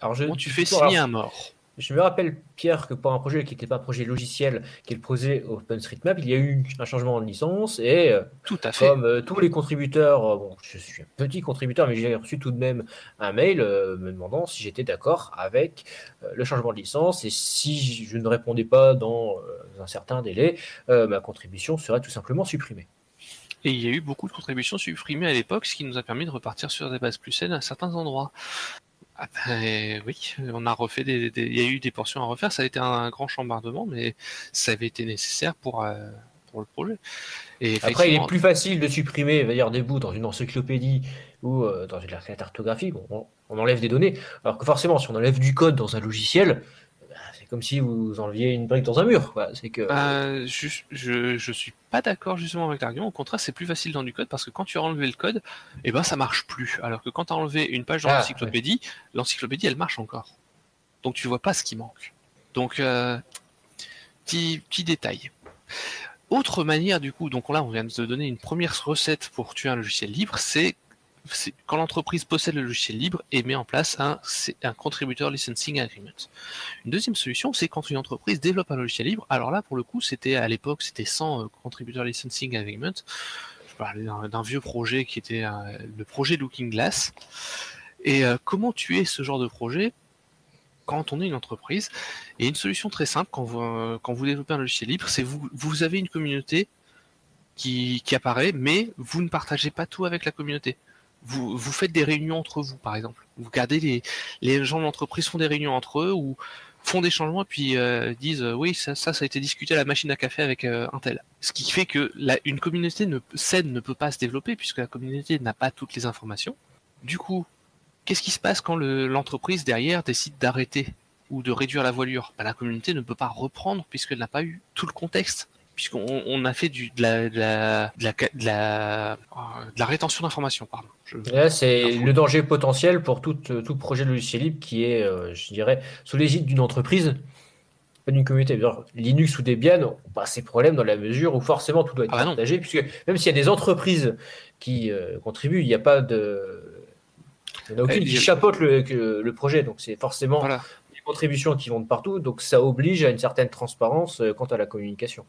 Alors je, Comment tu fais alors, signer un mort? Je me rappelle, Pierre, que pour un projet qui n'était pas un projet logiciel, qui est le projet OpenStreetMap, il y a eu un changement de licence et euh, Tout à fait. comme euh, tous les contributeurs, euh, bon, je suis un petit contributeur, mais j'ai reçu tout de même un mail euh, me demandant si j'étais d'accord avec le changement de licence et si je ne répondais pas dans un certain délai, ma contribution serait tout simplement supprimée. Et il y a eu beaucoup de contributions supprimées à l'époque, ce qui nous a permis de repartir sur des bases plus saines à certains endroits. Ah ben, oui, on a refait des, des- il y a eu des portions à refaire. Ça a été un, grand chambardement, mais ça avait été nécessaire pour euh, pour le projet. Et Après, il est plus facile de supprimer, dire, des bouts dans une encyclopédie ou euh, dans une cartographie. Bon, on, on enlève des données. Alors que forcément, si on enlève du code dans un logiciel, comme si vous enleviez une brique dans un mur. quoi. C'est que Euh, je, je, je suis pas d'accord justement avec l'argument. Au contraire, c'est plus facile dans du code parce que quand tu as enlevé le code, eh ben ça marche plus. Alors que quand tu as enlevé une page dans Ah, l'encyclopédie, l'encyclopédie elle marche encore. Donc tu vois pas ce qui manque. Donc euh, petit, petit détail. Autre manière du coup, donc là on vient de te donner une première recette pour tuer un logiciel libre, c'est quand l'entreprise possède le logiciel libre et met en place un, un contributor licensing agreement. Une deuxième solution, c'est quand une entreprise développe un logiciel libre. Alors là, pour le coup, c'était à l'époque, c'était sans euh, contributor licensing agreement. Je parlais d'un vieux projet qui était le projet Looking Glass. Et euh, comment tuer ce genre de projet quand on est une entreprise? Et une solution très simple quand vous, euh, quand vous développez un logiciel libre, c'est vous, vous avez une communauté qui, qui apparaît, mais vous ne partagez pas tout avec la communauté. Vous, vous faites des réunions entre vous, par exemple. Vous regardez les, les gens de l'entreprise font des réunions entre eux ou font des changements et puis euh, disent euh, oui ça, ça ça a été discuté à la machine à café avec euh, un tel. Ce qui fait que la, une communauté ne, saine ne peut pas se développer puisque la communauté n'a pas toutes les informations. Du coup, qu'est-ce qui se passe quand le- l'entreprise derrière décide d'arrêter ou de réduire la voilure? Ben, La communauté ne peut pas reprendre puisqu'elle n'a pas eu tout le contexte puisqu'on on a fait du, de, la, de, la, de, la, de, la, de la rétention d'informations. Pardon. Je- là, c'est le danger potentiel pour tout, euh, tout projet de logiciel libre qui est, euh, je dirais, sous l'égide d'une entreprise, pas d'une communauté. Linux ou Debian pas ces problèmes dans la mesure où forcément tout doit être Ah bah partagé, puisque même s'il y a des entreprises qui euh, contribuent, il n'y a pas de. Il n'y en a aucune Eh, qui chapeaute le, le projet, donc c'est forcément Voilà. des contributions qui vont de partout, donc ça oblige à une certaine transparence euh, quant à la communication.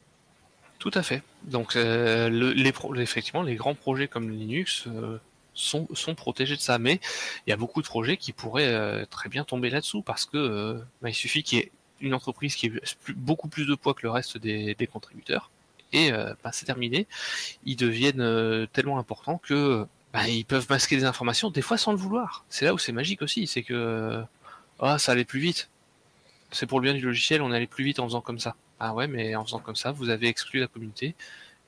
Tout à fait. Donc, euh, effectivement, les grands projets comme Linux euh, sont, protégés de ça. Mais il y a beaucoup de projets qui pourraient euh, très bien tomber là-dessous parce que bah, il suffit qu'il y ait une entreprise qui ait beaucoup plus de poids que le reste des, contributeurs et bah, c'est terminé. Ils deviennent tellement importants que bah, ils peuvent masquer des informations, des fois sans le vouloir. C'est là où c'est magique aussi, c'est que ah ça allait plus vite. C'est pour le bien du logiciel, on allait plus vite en faisant comme ça. Ah ouais, mais en faisant comme ça, vous avez exclu la communauté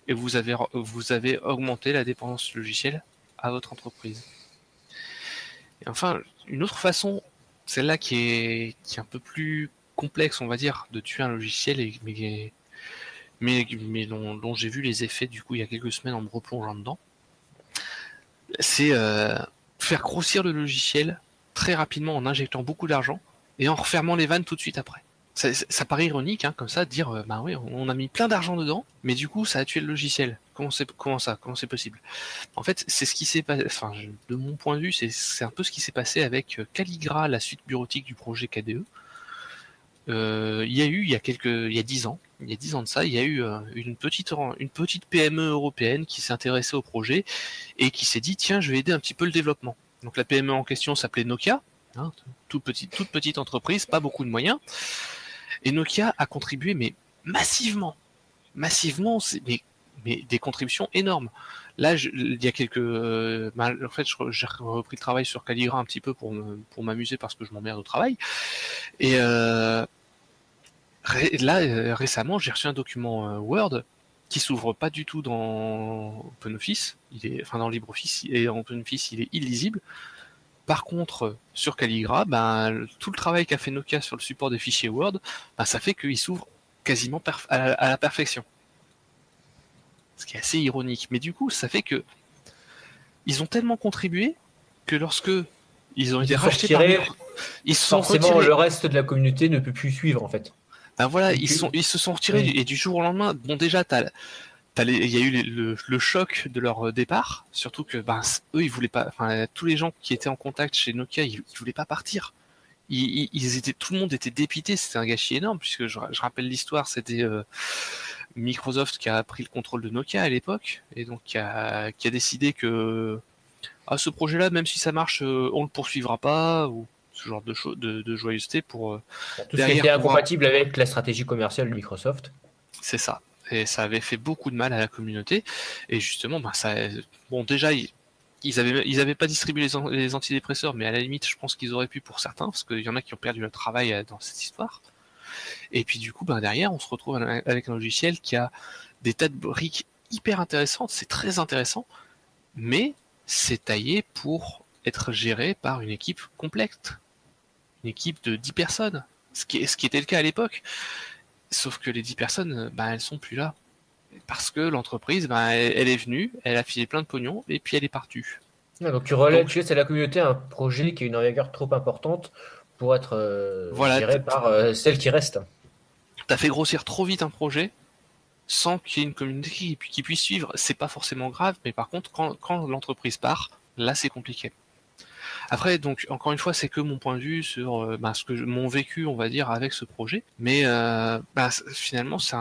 et vous avez, vous avez augmenté la dépendance logicielle à votre entreprise. Et enfin, une autre façon, celle-là qui est, qui est un peu plus complexe, on va dire, de tuer un logiciel, mais, mais, mais dont, dont j'ai vu les effets du coup il y a quelques semaines en me replongeant dedans, c'est euh, faire grossir le logiciel très rapidement en injectant beaucoup d'argent et en refermant les vannes tout de suite après. Ça, ça paraît ironique, hein, comme ça, de dire, euh, bah oui, on a mis plein d'argent dedans, mais du coup, ça a tué le logiciel. Comment comment ça, comment c'est possible? En fait, c'est ce qui s'est passé. Enfin, de mon point de vue, c'est, un peu ce qui s'est passé avec euh, Calligra, la suite bureautique du projet KDE. Euh, il y a eu, il y a quelques, il y a dix ans, il y a dix ans de ça, il y a eu euh, une petite, une petite PME européenne qui s'est intéressée au projet et qui s'est dit, tiens, je vais aider un petit peu le développement. Donc la PME en question s'appelait Nokia, hein, toute petite, toute petite entreprise, pas beaucoup de moyens. Et Nokia a contribué, mais massivement, massivement, mais, des contributions énormes. Là, il y a quelques, euh, en fait, j'ai repris le travail sur Calligra un petit peu pour m'amuser parce que je m'emmerde au travail. Et euh, là, euh, récemment, j'ai reçu un document Word qui s'ouvre pas du tout dans OpenOffice. Enfin dans LibreOffice et en OpenOffice, il est illisible. Par contre, sur Calligra, ben, tout le travail qu'a fait Nokia sur le support des fichiers Word, ben, ça fait qu'il s'ouvre quasiment à, la, à la perfection. Ce qui est assez ironique. Mais du coup, ça fait que ils ont tellement contribué que lorsque ils ont été rachetés par retirés. Micro- ils se sont Forcément, retirés. le reste de la communauté ne peut plus suivre en fait. Ben voilà, ils, puis- sont, ils se sont retirés Oui. et du jour au lendemain, bon déjà, t'as, il y a eu le, le choc de leur euh, départ, surtout que ben, eux, ils voulaient pas, enfin, tous les gens qui étaient en contact chez Nokia, ils, ils voulaient pas partir. Ils, étaient, tout le monde était dépité, c'était un gâchis énorme, puisque je, je rappelle l'histoire, c'était euh, Microsoft qui a pris le contrôle de Nokia à l'époque, et donc qui a, qui a décidé que ah, ce projet-là, même si ça marche, euh, on le poursuivra pas, ou ce genre de, choses de, de joyeuseté pour... euh, Tout ce qui était pouvoir- incompatible avec la stratégie commerciale de Microsoft. C'est ça. Et ça avait fait beaucoup de mal à la communauté. Et justement, ben ça, bon, déjà, ils, ils avaient, pas distribué les, an- les antidépresseurs, mais à la limite, je pense qu'ils auraient pu pour certains, parce qu'il y en a qui ont perdu leur travail euh, dans cette histoire. Et puis du coup, ben derrière, on se retrouve avec un logiciel qui a des tas de briques hyper intéressantes. C'est très intéressant, mais c'est taillé pour être géré par une équipe complexe, une équipe de 10 personnes, ce qui, ce qui était le cas à l'époque. Sauf que les 10 personnes, bah, elles sont plus là. Parce que l'entreprise, bah, elle, elle est venue, elle a filé plein de pognon, et puis elle est partie. Ah, donc tu Donc- tu laisses à la communauté un projet qui a une envergure trop importante pour être euh, Voilà, géré par euh, celle qui reste. T'as fait grossir trop vite un projet, sans qu'il y ait une communauté qui, qui puisse suivre. C'est pas forcément grave, mais par contre, quand, quand l'entreprise part, là c'est compliqué. Après, donc, encore une fois, c'est que mon point de vue sur euh, bah, ce que je- mon vécu, on va dire, avec ce projet. Mais euh, bah, finalement, c'est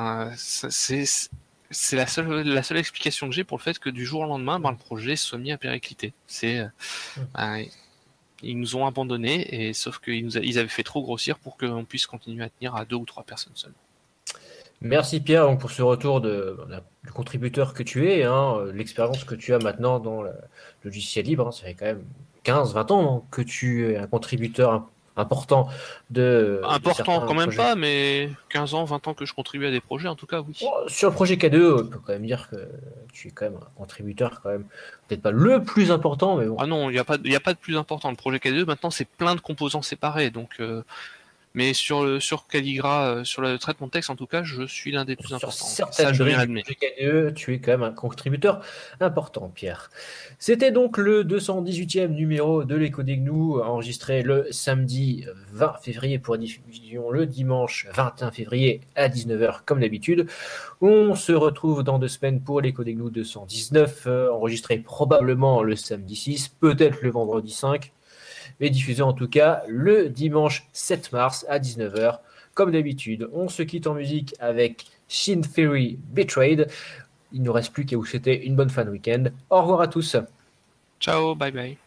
la seule, la seule explication que j'ai pour le fait que du jour au lendemain, bah, le projet soit mis à péricliter. C'est, euh, bah, ils nous ont abandonnés, et sauf qu'ils ils avaient fait trop grossir pour qu'on puisse continuer à tenir à deux ou trois personnes seules. Merci Pierre donc, pour ce retour de, du contributeur que tu es, hein, l'expérience que tu as maintenant dans le logiciel libre. hein, ça fait quand même 15-20 ans que tu es un contributeur im- important de. Important quand même projets. pas, mais 15 ans, 20 ans que je contribue à des projets, en tout cas, oui. Sur le projet K2, on peut quand même dire que tu es quand même un contributeur, quand même. Peut-être pas le plus important, mais bon. Ah non, il n'y a, pas de- il y a pas de plus important. Le projet K2, maintenant, c'est plein de composants séparés. Donc, euh, mais sur, le, sur Calligra, euh, sur le traitement de texte, en tout cas, je suis l'un des plus Sur importants. certaines Ça, je tu es quand même un contributeur important, Pierre. C'était donc le 218e numéro de l'écho des gnous, enregistré le samedi 20 février pour diffusion le dimanche 21 février à 19h comme d'habitude. On se retrouve dans deux semaines pour l'écho des gnous 219, euh, enregistré probablement le samedi 6, peut-être le vendredi 5, mais diffusé en tout cas le dimanche 7 mars à 19h. Comme d'habitude, on se quitte en musique avec Shin Theory Betrayed. Il ne nous reste plus qu'à vous souhaiter une bonne fin de week-end. Au revoir à tous. Ciao, bye bye.